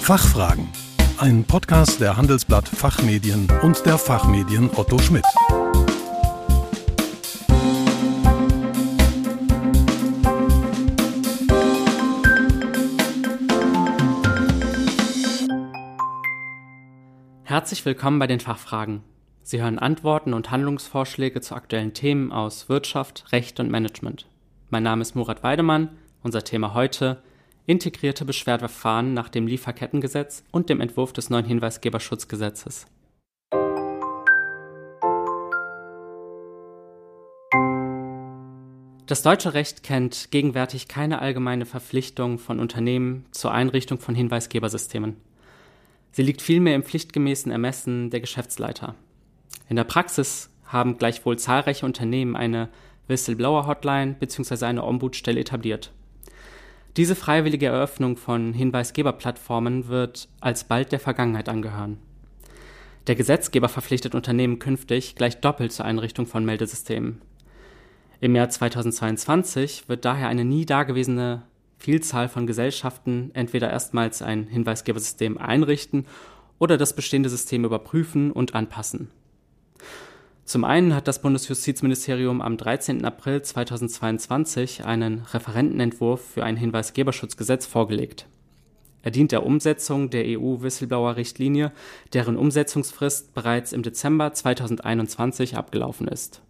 Fachfragen. Ein Podcast der Handelsblatt Fachmedien und der Fachmedien Otto Schmidt. Herzlich willkommen bei den Fachfragen. Sie hören Antworten und Handlungsvorschläge zu aktuellen Themen aus Wirtschaft, Recht und Management. Mein Name ist Murat Weidemann. Unser Thema heute integrierte Beschwerdeverfahren nach dem Lieferkettengesetz und dem Entwurf des neuen Hinweisgeberschutzgesetzes. Das deutsche Recht kennt gegenwärtig keine allgemeine Verpflichtung von Unternehmen zur Einrichtung von Hinweisgebersystemen. Sie liegt vielmehr im pflichtgemäßen Ermessen der Geschäftsleiter. In der Praxis haben gleichwohl zahlreiche Unternehmen eine Whistleblower-Hotline bzw. eine Ombudsstelle etabliert. Diese freiwillige Eröffnung von Hinweisgeberplattformen wird alsbald der Vergangenheit angehören. Der Gesetzgeber verpflichtet Unternehmen künftig gleich doppelt zur Einrichtung von Meldesystemen. Im Jahr 2022 wird daher eine nie dagewesene Vielzahl von Gesellschaften entweder erstmals ein Hinweisgebersystem einrichten oder das bestehende System überprüfen und anpassen. Zum einen hat das Bundesjustizministerium am 13. April 2022 einen Referentenentwurf für ein Hinweisgeberschutzgesetz vorgelegt. Er dient der Umsetzung der EU-Whistleblower-Richtlinie, deren Umsetzungsfrist bereits im Dezember 2021 abgelaufen ist.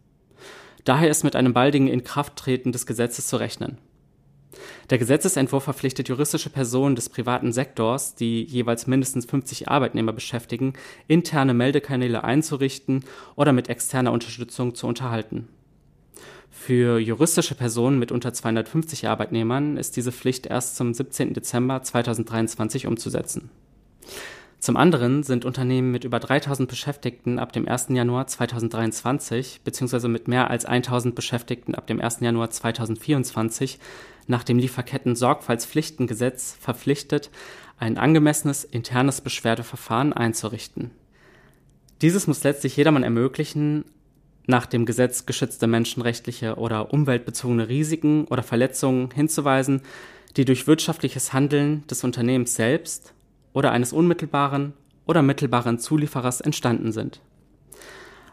Daher ist mit einem baldigen Inkrafttreten des Gesetzes zu rechnen. Der Gesetzesentwurf verpflichtet juristische Personen des privaten Sektors, die jeweils mindestens 50 Arbeitnehmer beschäftigen, interne Meldekanäle einzurichten oder mit externer Unterstützung zu unterhalten. Für juristische Personen mit unter 250 Arbeitnehmern ist diese Pflicht erst zum 17. Dezember 2023 umzusetzen. Zum anderen sind Unternehmen mit über 3000 Beschäftigten ab dem 1. Januar 2023 bzw. mit mehr als 1000 Beschäftigten ab dem 1. Januar 2024 nach dem Lieferketten-Sorgfaltspflichtengesetz verpflichtet, ein angemessenes internes Beschwerdeverfahren einzurichten. Dieses muss letztlich jedermann ermöglichen, nach dem Gesetz geschützte menschenrechtliche oder umweltbezogene Risiken oder Verletzungen hinzuweisen, die durch wirtschaftliches Handeln des Unternehmens selbst oder eines unmittelbaren oder mittelbaren Zulieferers entstanden sind.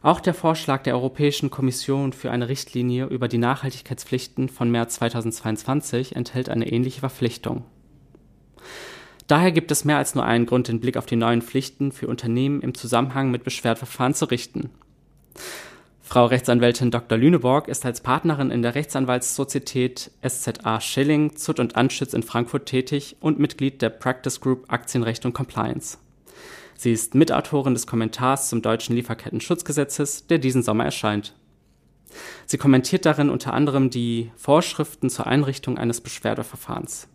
Auch der Vorschlag der Europäischen Kommission für eine Richtlinie über die Nachhaltigkeitspflichten von März 2022 enthält eine ähnliche Verpflichtung. Daher gibt es mehr als nur einen Grund, den Blick auf die neuen Pflichten für Unternehmen im Zusammenhang mit Beschwerdeverfahren zu richten. Frau Rechtsanwältin Dr. Lüneborg ist als Partnerin in der Rechtsanwaltssozietät SZA Schilling, Zutt und Anschütz in Frankfurt tätig und Mitglied der Practice Group Aktienrecht und Compliance. Sie ist Mitautorin des Kommentars zum deutschen Lieferketten-Schutzgesetzes, der diesen Sommer erscheint. Sie kommentiert darin unter anderem die Vorschriften zur Einrichtung eines Beschwerdeverfahrens.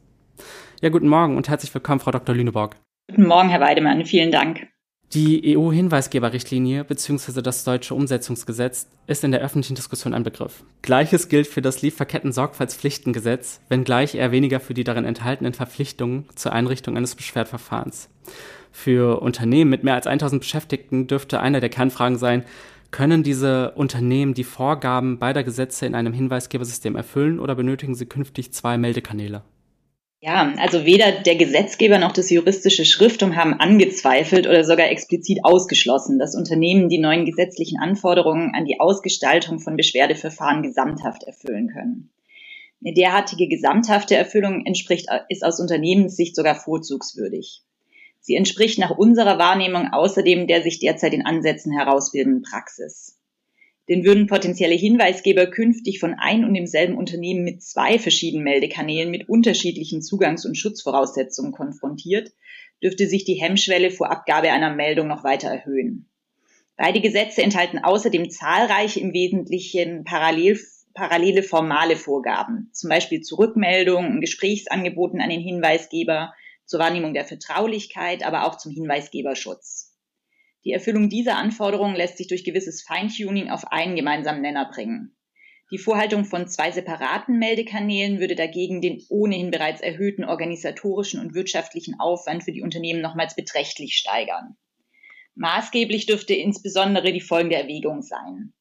Ja, guten Morgen und herzlich willkommen, Frau Dr. Lüneborg. Guten Morgen, Herr Weidemann. Vielen Dank. Die EU-Hinweisgeberrichtlinie bzw. das deutsche Umsetzungsgesetz ist in der öffentlichen Diskussion ein Begriff. Gleiches gilt für das Lieferketten-Sorgfaltspflichtengesetz, wenngleich eher weniger für die darin enthaltenen Verpflichtungen zur Einrichtung eines Beschwerdeverfahrens. Für Unternehmen mit mehr als 1000 Beschäftigten dürfte einer der Kernfragen sein, können diese Unternehmen die Vorgaben beider Gesetze in einem Hinweisgebersystem erfüllen oder benötigen sie künftig zwei Meldekanäle? Ja, also weder der Gesetzgeber noch das juristische Schriftum haben angezweifelt oder sogar explizit ausgeschlossen, dass Unternehmen die neuen gesetzlichen Anforderungen an die Ausgestaltung von Beschwerdeverfahren gesamthaft erfüllen können. Eine derartige gesamthafte Erfüllung entspricht, ist aus Unternehmenssicht sogar vorzugswürdig. Sie entspricht nach unserer Wahrnehmung außerdem der sich derzeit in Ansätzen herausbildenden Praxis. Denn würden potenzielle Hinweisgeber künftig von ein und demselben Unternehmen mit zwei verschiedenen Meldekanälen mit unterschiedlichen Zugangs- und Schutzvoraussetzungen konfrontiert, dürfte sich die Hemmschwelle vor Abgabe einer Meldung noch weiter erhöhen. Beide Gesetze enthalten außerdem zahlreiche im Wesentlichen parallel, parallele formale Vorgaben, zum Beispiel Zurückmeldungen und Gesprächsangeboten an den Hinweisgeber, zur Wahrnehmung der Vertraulichkeit, aber auch zum Hinweisgeberschutz. Die Erfüllung dieser Anforderungen lässt sich durch gewisses Feintuning auf einen gemeinsamen Nenner bringen. Die Vorhaltung von zwei separaten Meldekanälen würde dagegen den ohnehin bereits erhöhten organisatorischen und wirtschaftlichen Aufwand für die Unternehmen nochmals beträchtlich steigern. Maßgeblich dürfte insbesondere die folgende Erwägung sein.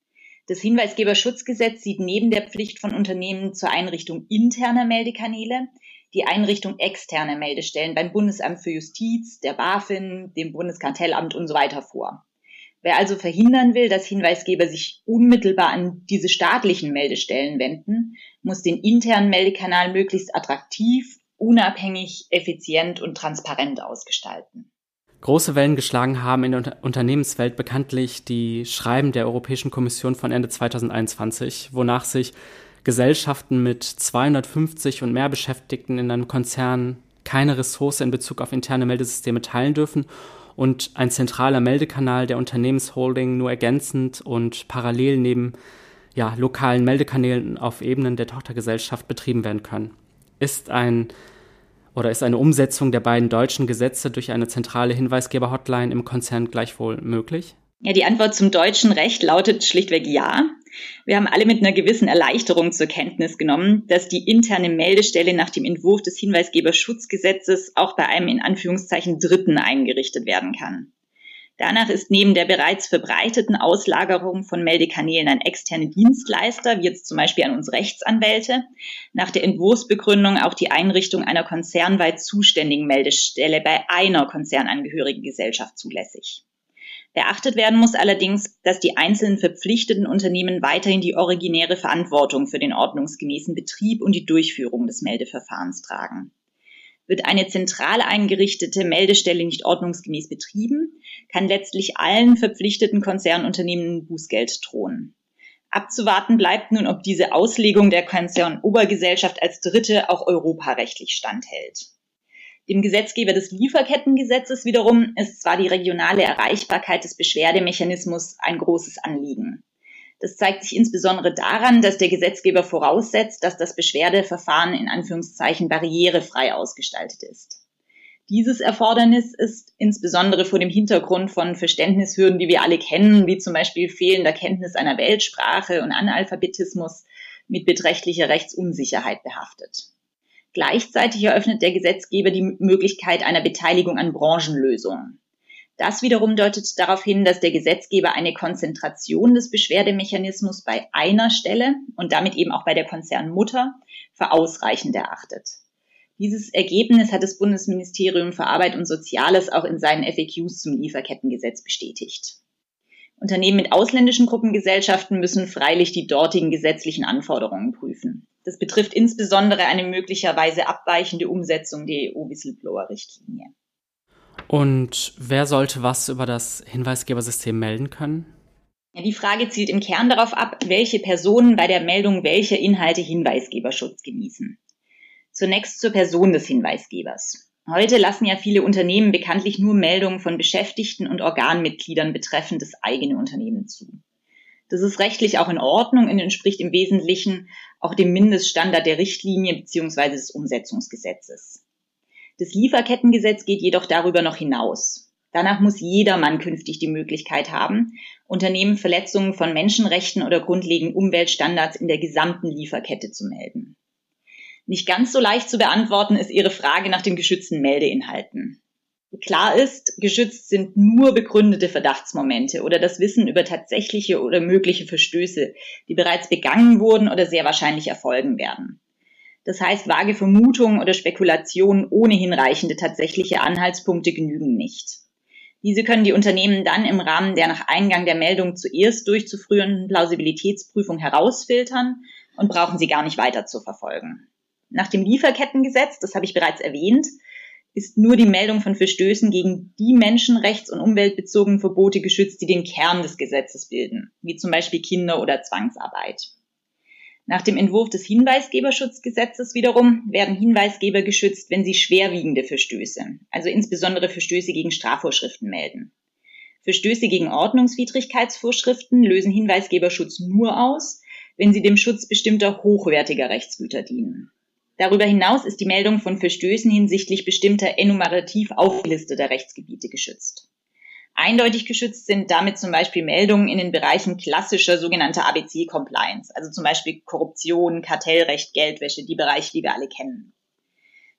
Das Hinweisgeberschutzgesetz sieht neben der Pflicht von Unternehmen zur Einrichtung interner Meldekanäle die Einrichtung externer Meldestellen beim Bundesamt für Justiz, der BaFin, dem Bundeskartellamt und so weiter vor. Wer also verhindern will, dass Hinweisgeber sich unmittelbar an diese staatlichen Meldestellen wenden, muss den internen Meldekanal möglichst attraktiv, unabhängig, effizient und transparent ausgestalten. Große Wellen geschlagen haben in der Unternehmenswelt bekanntlich die Schreiben der Europäischen Kommission von Ende 2021, wonach sich Gesellschaften mit 250 und mehr Beschäftigten in einem Konzern keine Ressource in Bezug auf interne Meldesysteme teilen dürfen und ein zentraler Meldekanal der Unternehmensholding nur ergänzend und parallel neben ja, lokalen Meldekanälen auf Ebenen der Tochtergesellschaft betrieben werden können. Ist ein oder ist eine Umsetzung der beiden deutschen Gesetze durch eine zentrale Hinweisgeber-Hotline im Konzern gleichwohl möglich? Ja, die Antwort zum deutschen Recht lautet schlichtweg ja. Wir haben alle mit einer gewissen Erleichterung zur Kenntnis genommen, dass die interne Meldestelle nach dem Entwurf des Hinweisgeberschutzgesetzes auch bei einem in Anführungszeichen Dritten eingerichtet werden kann. Danach ist neben der bereits verbreiteten Auslagerung von Meldekanälen an externe Dienstleister, wie jetzt zum Beispiel an uns Rechtsanwälte, nach der Entwurfsbegründung auch die Einrichtung einer konzernweit zuständigen Meldestelle bei einer konzernangehörigen Gesellschaft zulässig. Beachtet werden muss allerdings, dass die einzelnen verpflichteten Unternehmen weiterhin die originäre Verantwortung für den ordnungsgemäßen Betrieb und die Durchführung des Meldeverfahrens tragen. Wird eine zentral eingerichtete Meldestelle nicht ordnungsgemäß betrieben, kann letztlich allen verpflichteten Konzernunternehmen Bußgeld drohen. Abzuwarten bleibt nun, ob diese Auslegung der Konzernobergesellschaft als Dritte auch europarechtlich standhält. Dem Gesetzgeber des Lieferkettengesetzes wiederum ist zwar die regionale Erreichbarkeit des Beschwerdemechanismus ein großes Anliegen. Das zeigt sich insbesondere daran, dass der Gesetzgeber voraussetzt, dass das Beschwerdeverfahren in Anführungszeichen barrierefrei ausgestaltet ist. Dieses Erfordernis ist insbesondere vor dem Hintergrund von Verständnishürden, die wir alle kennen, wie zum Beispiel fehlender Kenntnis einer Weltsprache und Analphabetismus mit beträchtlicher Rechtsunsicherheit behaftet. Gleichzeitig eröffnet der Gesetzgeber die Möglichkeit einer Beteiligung an Branchenlösungen. Das wiederum deutet darauf hin, dass der Gesetzgeber eine Konzentration des Beschwerdemechanismus bei einer Stelle und damit eben auch bei der Konzernmutter für ausreichend erachtet. Dieses Ergebnis hat das Bundesministerium für Arbeit und Soziales auch in seinen FAQs zum Lieferkettengesetz bestätigt. Unternehmen mit ausländischen Gruppengesellschaften müssen freilich die dortigen gesetzlichen Anforderungen prüfen. Das betrifft insbesondere eine möglicherweise abweichende Umsetzung der EU-Whistleblower-Richtlinie. Und wer sollte was über das Hinweisgebersystem melden können? Ja, die Frage zielt im Kern darauf ab, welche Personen bei der Meldung welcher Inhalte Hinweisgeberschutz genießen. Zunächst zur Person des Hinweisgebers. Heute lassen ja viele Unternehmen bekanntlich nur Meldungen von Beschäftigten und Organmitgliedern betreffend das eigene Unternehmen zu. Das ist rechtlich auch in Ordnung und entspricht im Wesentlichen auch dem Mindeststandard der Richtlinie bzw. des Umsetzungsgesetzes. Das Lieferkettengesetz geht jedoch darüber noch hinaus. Danach muss jedermann künftig die Möglichkeit haben, Unternehmen Verletzungen von Menschenrechten oder grundlegenden Umweltstandards in der gesamten Lieferkette zu melden. Nicht ganz so leicht zu beantworten ist Ihre Frage nach den geschützten Meldeinhalten. Klar ist, geschützt sind nur begründete Verdachtsmomente oder das Wissen über tatsächliche oder mögliche Verstöße, die bereits begangen wurden oder sehr wahrscheinlich erfolgen werden. Das heißt, vage Vermutungen oder Spekulationen ohne hinreichende tatsächliche Anhaltspunkte genügen nicht. Diese können die Unternehmen dann im Rahmen der nach Eingang der Meldung zuerst durchzuführenden Plausibilitätsprüfung herausfiltern und brauchen sie gar nicht weiter zu verfolgen. Nach dem Lieferkettengesetz, das habe ich bereits erwähnt, ist nur die Meldung von Verstößen gegen die menschenrechts- und umweltbezogenen Verbote geschützt, die den Kern des Gesetzes bilden, wie zum Beispiel Kinder- oder Zwangsarbeit. Nach dem Entwurf des Hinweisgeberschutzgesetzes wiederum werden Hinweisgeber geschützt, wenn sie schwerwiegende Verstöße, also insbesondere Verstöße gegen Strafvorschriften melden. Verstöße gegen Ordnungswidrigkeitsvorschriften lösen Hinweisgeberschutz nur aus, wenn sie dem Schutz bestimmter hochwertiger Rechtsgüter dienen. Darüber hinaus ist die Meldung von Verstößen hinsichtlich bestimmter enumerativ aufgelisteter Rechtsgebiete geschützt. Eindeutig geschützt sind damit zum Beispiel Meldungen in den Bereichen klassischer sogenannter ABC-Compliance, also zum Beispiel Korruption, Kartellrecht, Geldwäsche, die Bereiche, die wir alle kennen.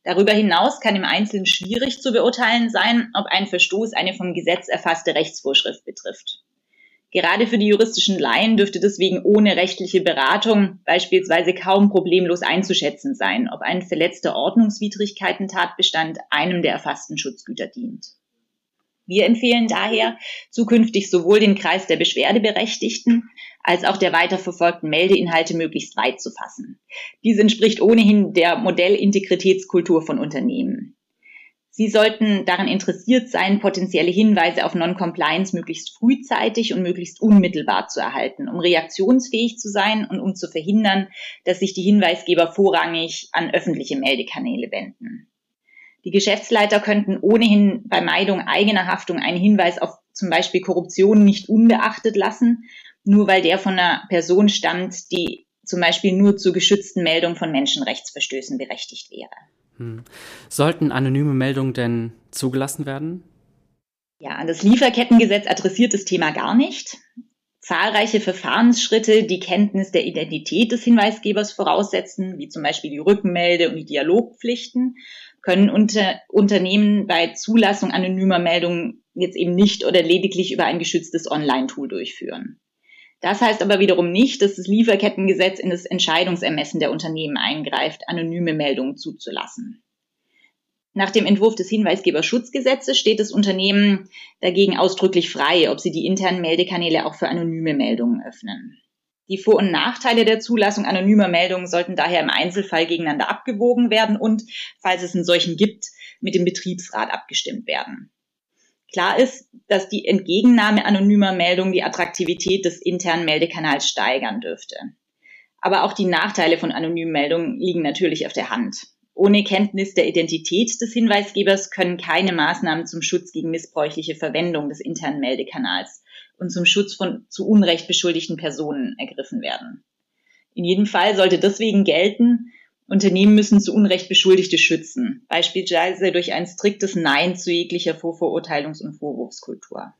Darüber hinaus kann im Einzelnen schwierig zu beurteilen sein, ob ein Verstoß eine vom Gesetz erfasste Rechtsvorschrift betrifft. Gerade für die juristischen Laien dürfte deswegen ohne rechtliche Beratung beispielsweise kaum problemlos einzuschätzen sein, ob ein verletzter Ordnungswidrigkeiten-Tatbestand einem der erfassten Schutzgüter dient. Wir empfehlen daher, zukünftig sowohl den Kreis der Beschwerdeberechtigten als auch der weiterverfolgten Meldeinhalte möglichst weit zu fassen. Dies entspricht ohnehin der Modellintegritätskultur von Unternehmen. Sie sollten daran interessiert sein, potenzielle Hinweise auf Non-Compliance möglichst frühzeitig und möglichst unmittelbar zu erhalten, um reaktionsfähig zu sein und um zu verhindern, dass sich die Hinweisgeber vorrangig an öffentliche Meldekanäle wenden. Die Geschäftsleiter könnten ohnehin bei Meidung eigener Haftung einen Hinweis auf zum Beispiel Korruption nicht unbeachtet lassen, nur weil der von einer Person stammt, die zum Beispiel nur zur geschützten Meldung von Menschenrechtsverstößen berechtigt wäre. Hm. Sollten anonyme Meldungen denn zugelassen werden? Ja, das Lieferkettengesetz adressiert das Thema gar nicht. Zahlreiche Verfahrensschritte, die Kenntnis der Identität des Hinweisgebers voraussetzen, wie zum Beispiel die Rückmelde- und die Dialogpflichten, können unter, Unternehmen bei Zulassung anonymer Meldungen jetzt eben nicht oder lediglich über ein geschütztes Online-Tool durchführen. Das heißt aber wiederum nicht, dass das Lieferkettengesetz in das Entscheidungsermessen der Unternehmen eingreift, anonyme Meldungen zuzulassen. Nach dem Entwurf des Hinweisgeberschutzgesetzes steht das Unternehmen dagegen ausdrücklich frei, ob sie die internen Meldekanäle auch für anonyme Meldungen öffnen. Die Vor- und Nachteile der Zulassung anonymer Meldungen sollten daher im Einzelfall gegeneinander abgewogen werden und, falls es einen solchen gibt, mit dem Betriebsrat abgestimmt werden. Klar ist, dass die Entgegennahme anonymer Meldungen die Attraktivität des internen Meldekanals steigern dürfte. Aber auch die Nachteile von anonymen Meldungen liegen natürlich auf der Hand. Ohne Kenntnis der Identität des Hinweisgebers können keine Maßnahmen zum Schutz gegen missbräuchliche Verwendung des internen Meldekanals und zum Schutz von zu Unrecht beschuldigten Personen ergriffen werden. In jedem Fall sollte deswegen gelten, Unternehmen müssen zu Unrecht Beschuldigte schützen, beispielsweise durch ein striktes Nein zu jeglicher Vorverurteilungs- und Vorwurfskultur.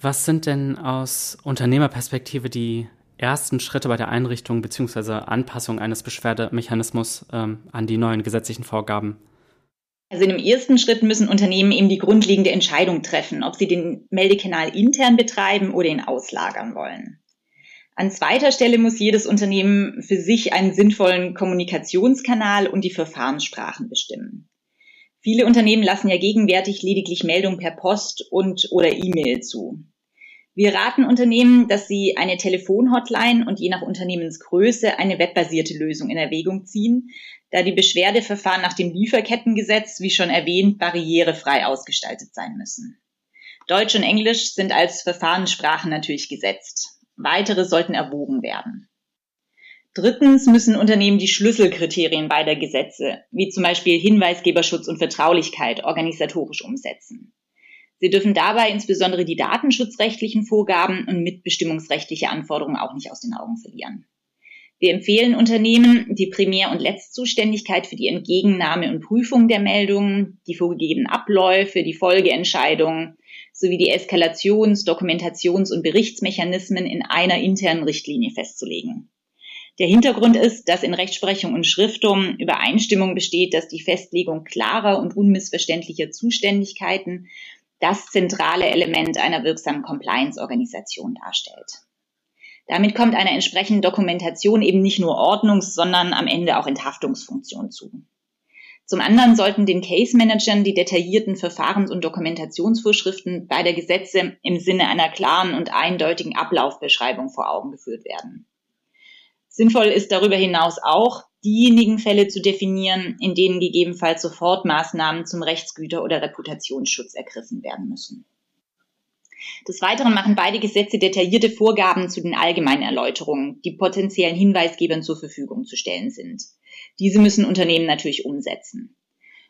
Was sind denn aus Unternehmerperspektive die ersten Schritte bei der Einrichtung bzw. Anpassung eines Beschwerdemechanismus ähm, an die neuen gesetzlichen Vorgaben? Also in dem ersten Schritt müssen Unternehmen eben die grundlegende Entscheidung treffen, ob sie den Meldekanal intern betreiben oder ihn auslagern wollen. An zweiter Stelle muss jedes Unternehmen für sich einen sinnvollen Kommunikationskanal und die Verfahrenssprachen bestimmen. Viele Unternehmen lassen ja gegenwärtig lediglich Meldungen per Post und oder E-Mail zu. Wir raten Unternehmen, dass sie eine Telefonhotline und je nach Unternehmensgröße eine webbasierte Lösung in Erwägung ziehen, da die Beschwerdeverfahren nach dem Lieferkettengesetz, wie schon erwähnt, barrierefrei ausgestaltet sein müssen. Deutsch und Englisch sind als Verfahrenssprachen natürlich gesetzt. Weitere sollten erwogen werden. Drittens müssen Unternehmen die Schlüsselkriterien beider Gesetze, wie zum Beispiel Hinweisgeberschutz und Vertraulichkeit, organisatorisch umsetzen. Sie dürfen dabei insbesondere die datenschutzrechtlichen Vorgaben und mitbestimmungsrechtliche Anforderungen auch nicht aus den Augen verlieren. Wir empfehlen Unternehmen, die Primär- und Letztzuständigkeit für die Entgegennahme und Prüfung der Meldungen, die vorgegebenen Abläufe, die Folgeentscheidungen sowie die Eskalations-, Dokumentations- und Berichtsmechanismen in einer internen Richtlinie festzulegen. Der Hintergrund ist, dass in Rechtsprechung und Schriftum Übereinstimmung besteht, dass die Festlegung klarer und unmissverständlicher Zuständigkeiten das zentrale Element einer wirksamen Compliance-Organisation darstellt. Damit kommt einer entsprechenden Dokumentation eben nicht nur Ordnungs-, sondern am Ende auch Enthaftungsfunktion zu. Zum anderen sollten den Case Managern die detaillierten Verfahrens- und Dokumentationsvorschriften beider Gesetze im Sinne einer klaren und eindeutigen Ablaufbeschreibung vor Augen geführt werden. Sinnvoll ist darüber hinaus auch, diejenigen Fälle zu definieren, in denen gegebenenfalls Sofortmaßnahmen zum Rechtsgüter- oder Reputationsschutz ergriffen werden müssen. Des Weiteren machen beide Gesetze detaillierte Vorgaben zu den allgemeinen Erläuterungen, die potenziellen Hinweisgebern zur Verfügung zu stellen sind. Diese müssen Unternehmen natürlich umsetzen.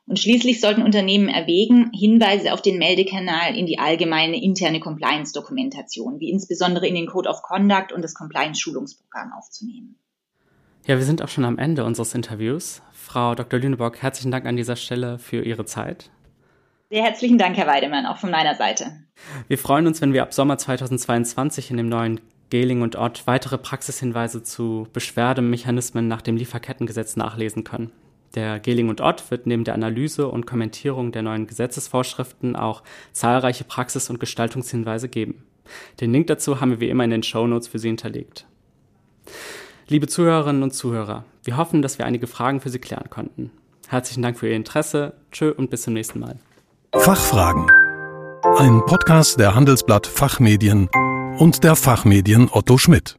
Und schließlich sollten Unternehmen erwägen, Hinweise auf den Meldekanal in die allgemeine interne Compliance-Dokumentation, wie insbesondere in den Code of Conduct und das Compliance-Schulungsprogramm aufzunehmen. Ja, wir sind auch schon am Ende unseres Interviews. Frau Dr. Lüneburg, herzlichen Dank an dieser Stelle für Ihre Zeit. Sehr herzlichen Dank, Herr Weidemann, auch von meiner Seite. Wir freuen uns, wenn wir ab Sommer 2022 in dem neuen Geling und Ott weitere Praxishinweise zu Beschwerdemechanismen nach dem Lieferkettengesetz nachlesen können. Der Geling und Ott wird neben der Analyse und Kommentierung der neuen Gesetzesvorschriften auch zahlreiche Praxis- und Gestaltungshinweise geben. Den Link dazu haben wir wie immer in den Show Notes für Sie hinterlegt. Liebe Zuhörerinnen und Zuhörer, wir hoffen, dass wir einige Fragen für Sie klären konnten. Herzlichen Dank für Ihr Interesse. Tschö und bis zum nächsten Mal. Fachfragen. Ein Podcast der Handelsblatt Fachmedien und der Fachmedien Otto Schmidt.